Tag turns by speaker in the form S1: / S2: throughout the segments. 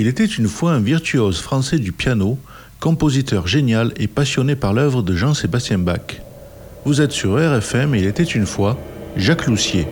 S1: Il était une fois un virtuose français du piano, compositeur génial et passionné par l'œuvre de Jean-Sébastien Bach. Vous êtes sur RFM et il était une fois Jacques Loussier.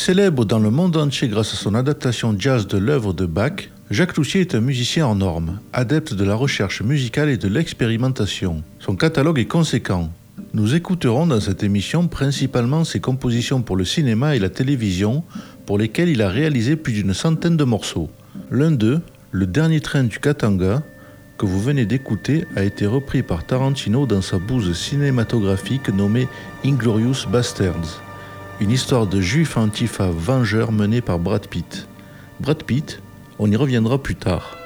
S1: Célèbre dans le monde entier grâce à son adaptation jazz de l'œuvre de Bach, Jacques Loussier est un musicien en normes, adepte de la recherche musicale et de l'expérimentation. Son catalogue est conséquent. Nous écouterons dans cette émission principalement ses compositions pour le cinéma et la télévision, pour lesquelles il a réalisé plus d'une centaine de morceaux. L'un d'eux, Le dernier train du Katanga, que vous venez d'écouter, a été repris par Tarantino dans sa bouse cinématographique nommée Inglorious Bastards une histoire de juif antifa vengeur menée par Brad Pitt. Brad Pitt, on y reviendra plus tard.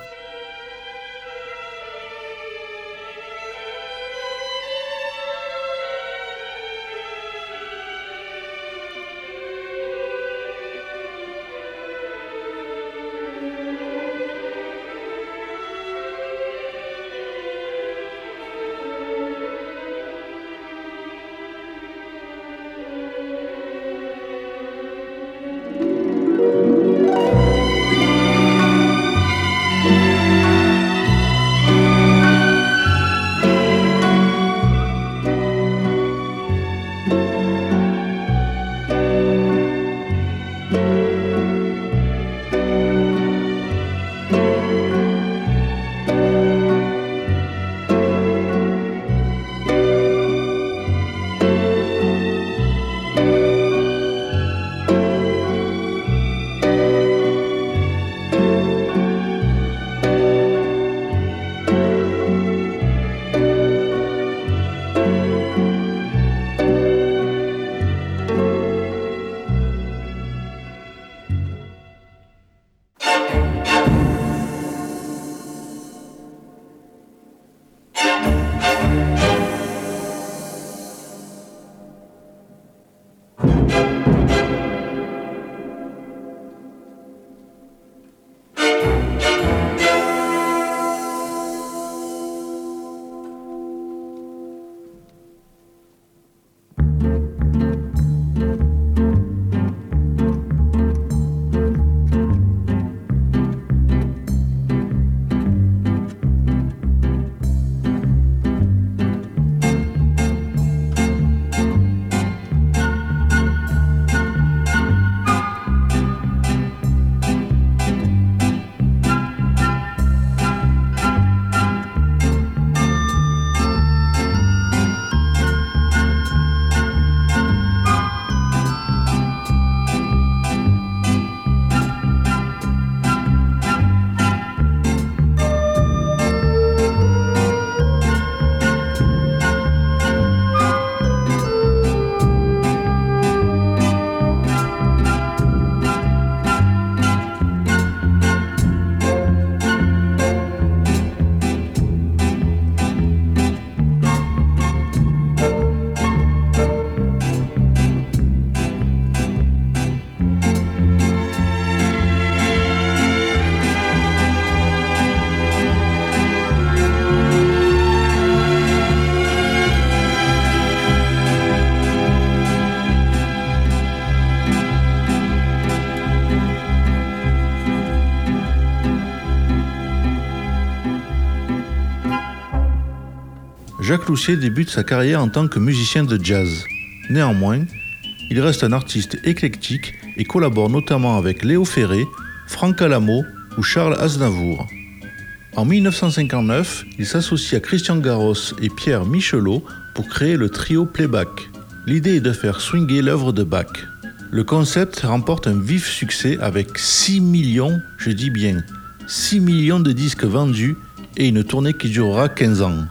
S1: Jacques Loussier débute sa carrière en tant que musicien de jazz. Néanmoins, il reste un artiste éclectique et collabore notamment avec Léo Ferré, Franck Alamo ou Charles Aznavour. En 1959, il s'associe à Christian Garros et Pierre Michelot pour créer le trio Playback. L'idée est de faire swinguer l'œuvre de Bach. Le concept remporte un vif succès avec 6 millions, je dis bien, 6 millions de disques vendus et une tournée qui durera 15 ans.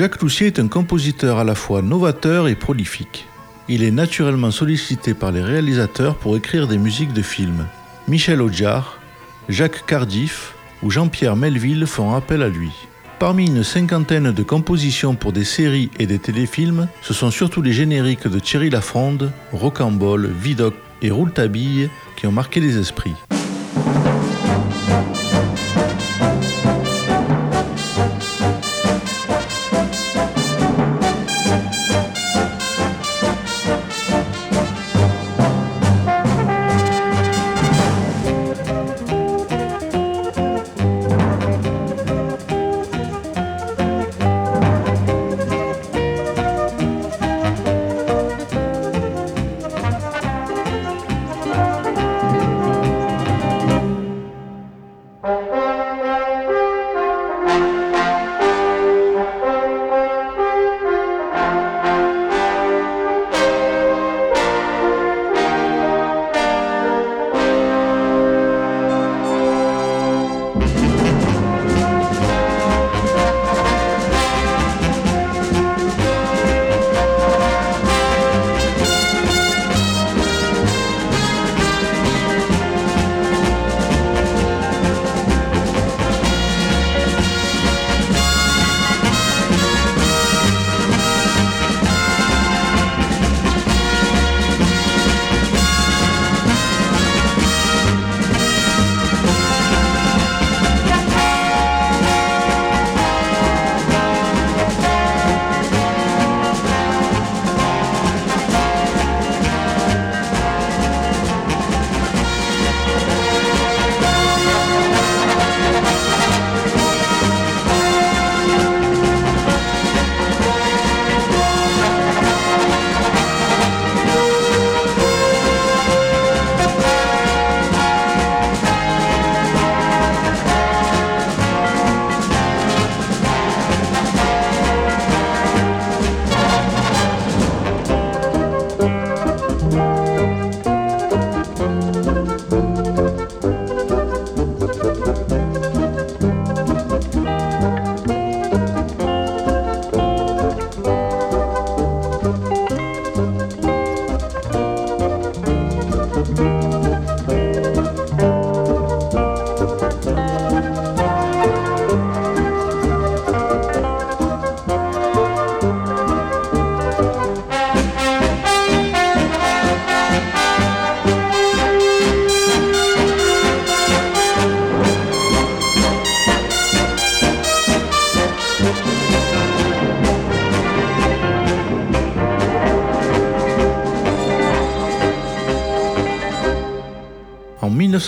S1: Jacques Loussier est un compositeur à la fois novateur et prolifique. Il est naturellement sollicité par les réalisateurs pour écrire des musiques de films. Michel Audiard, Jacques Cardiff ou Jean-Pierre Melville font appel à lui. Parmi une cinquantaine de compositions pour des séries et des téléfilms, ce sont surtout les génériques de Thierry Lafronde, Rocambole, Vidocq et Rouletabille qui ont marqué les esprits.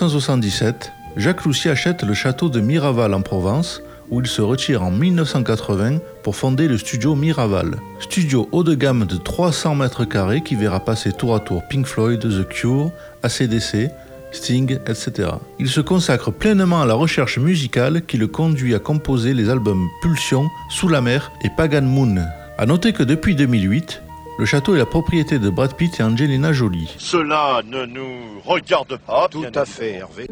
S1: 1977, Jacques Loussier achète le château de Miraval en Provence, où il se retire en 1980 pour fonder le studio Miraval. Studio haut de gamme de 300 mètres carrés qui verra passer tour à tour Pink Floyd, The Cure, ACDC, Sting, etc. Il se consacre pleinement à la recherche musicale qui le conduit à composer les albums Pulsion, Sous la mer et Pagan Moon. A noter que depuis 2008, le château est la propriété de Brad Pitt et Angelina Jolie.
S2: Cela ne nous regarde pas.
S3: Tout à fait, Hervé.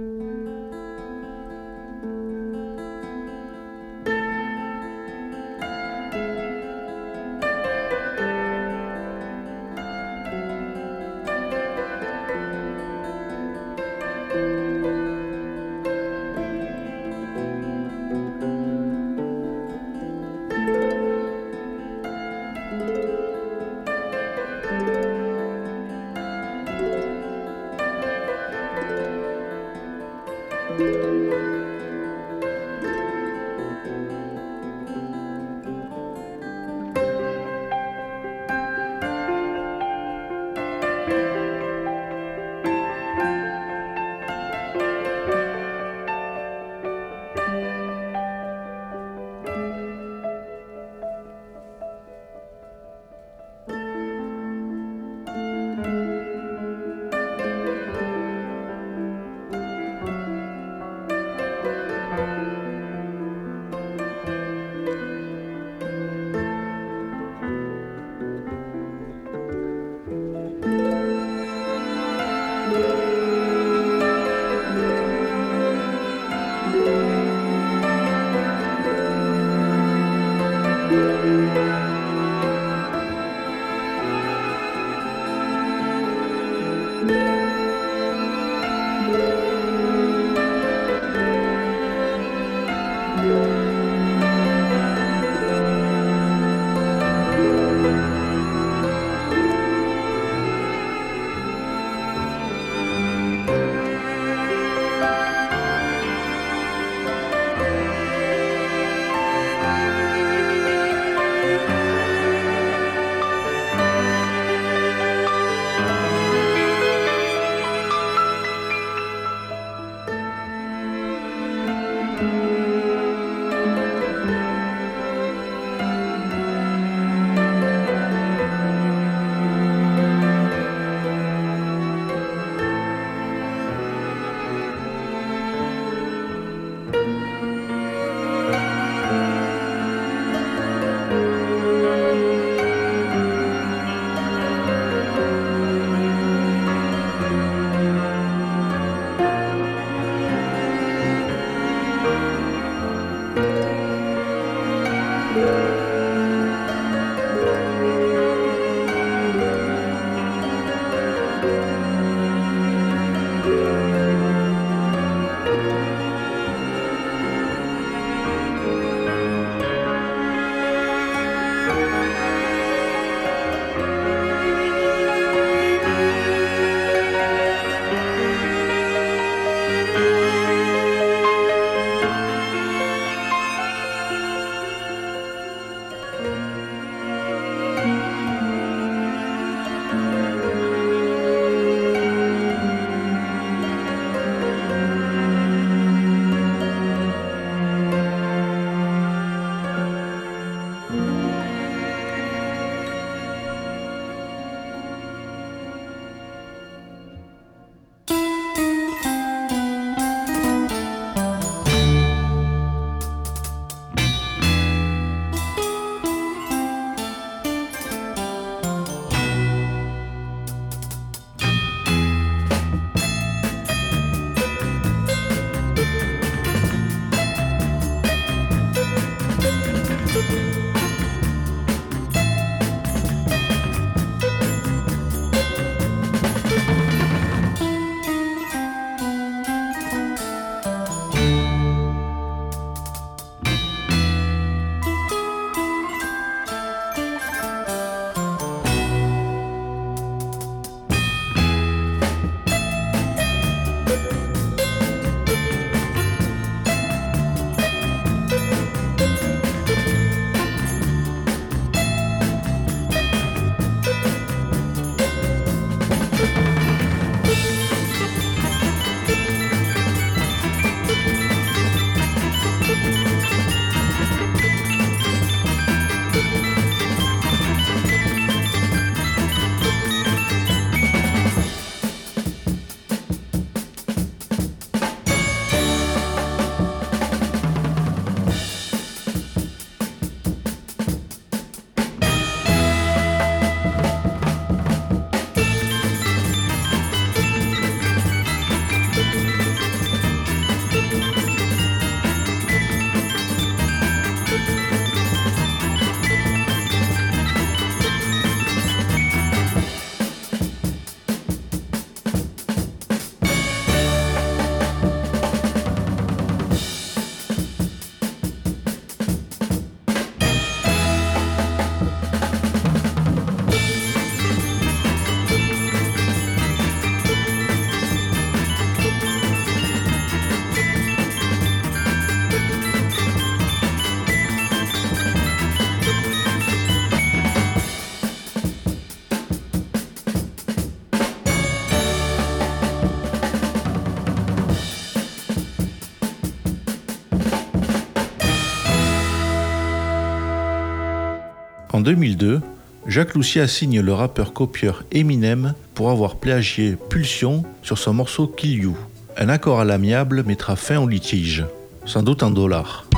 S1: En 2002, Jacques Loussier assigne le rappeur copieur Eminem pour avoir plagié Pulsion sur son morceau Kill You. Un accord à l'amiable mettra fin au litige, sans doute en dollars.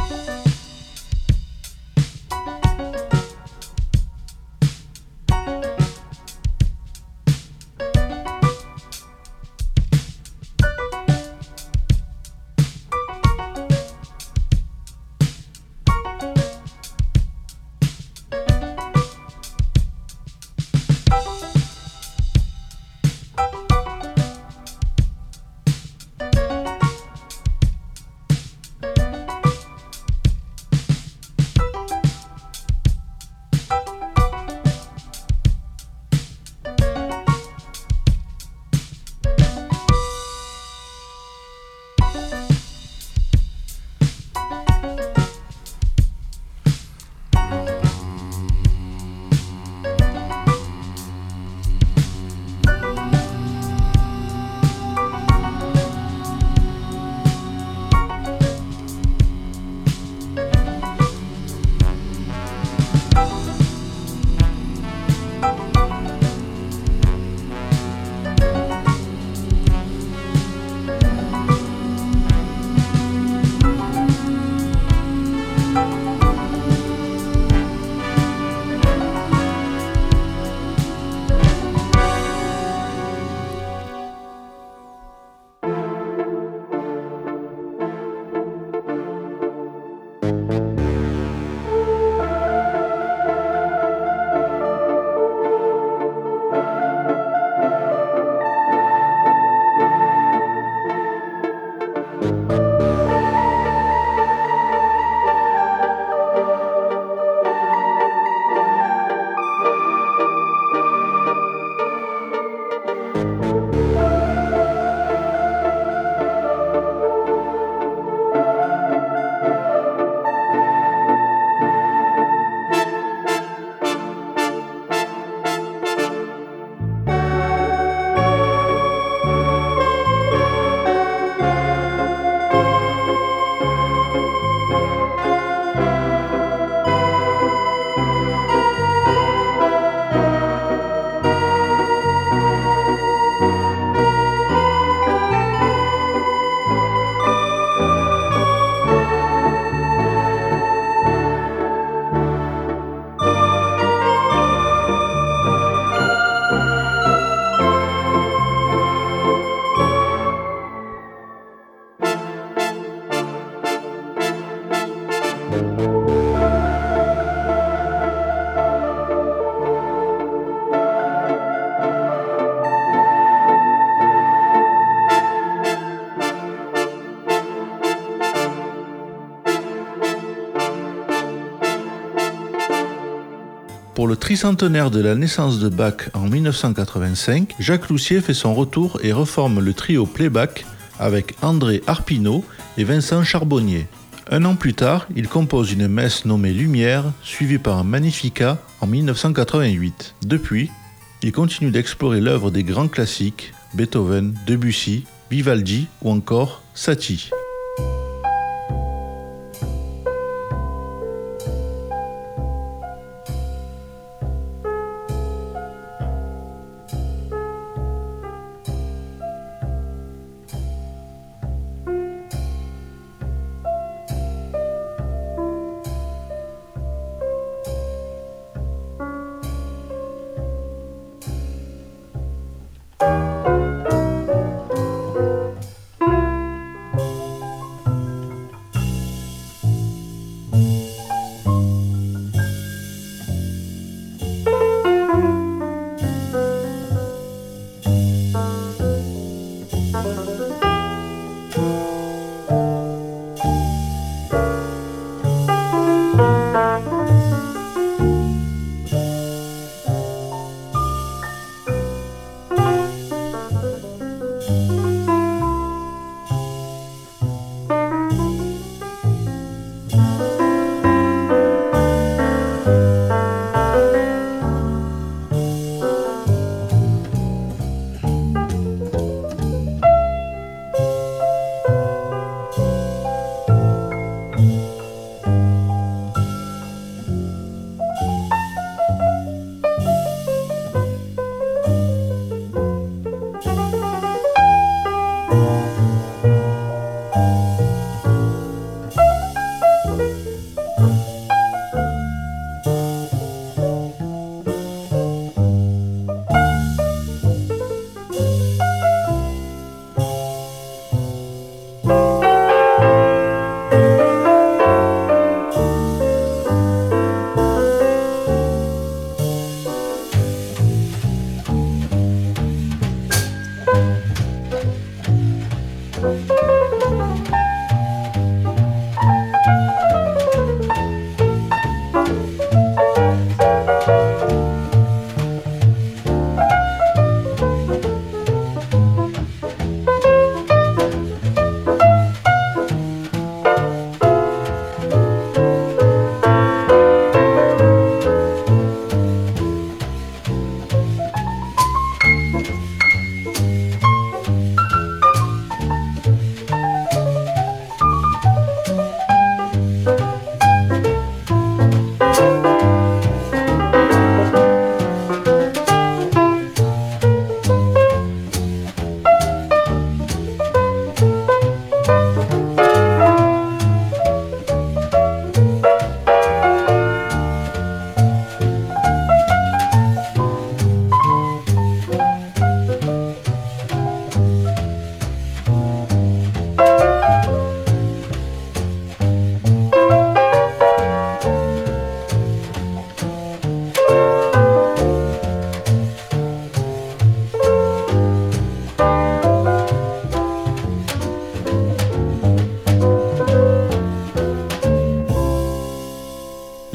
S1: Pour le tricentenaire de la naissance de Bach en 1985, Jacques Loussier fait son retour et reforme le trio Playback avec André Arpino et Vincent Charbonnier. Un an plus tard, il compose une messe nommée Lumière, suivie par un Magnificat en 1988. Depuis, il continue d'explorer l'œuvre des grands classiques Beethoven, Debussy, Vivaldi ou encore Satie.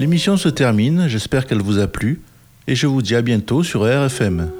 S1: Émission se termine, j'espère qu'elle vous a plu, et je vous dis à bientôt sur RFM.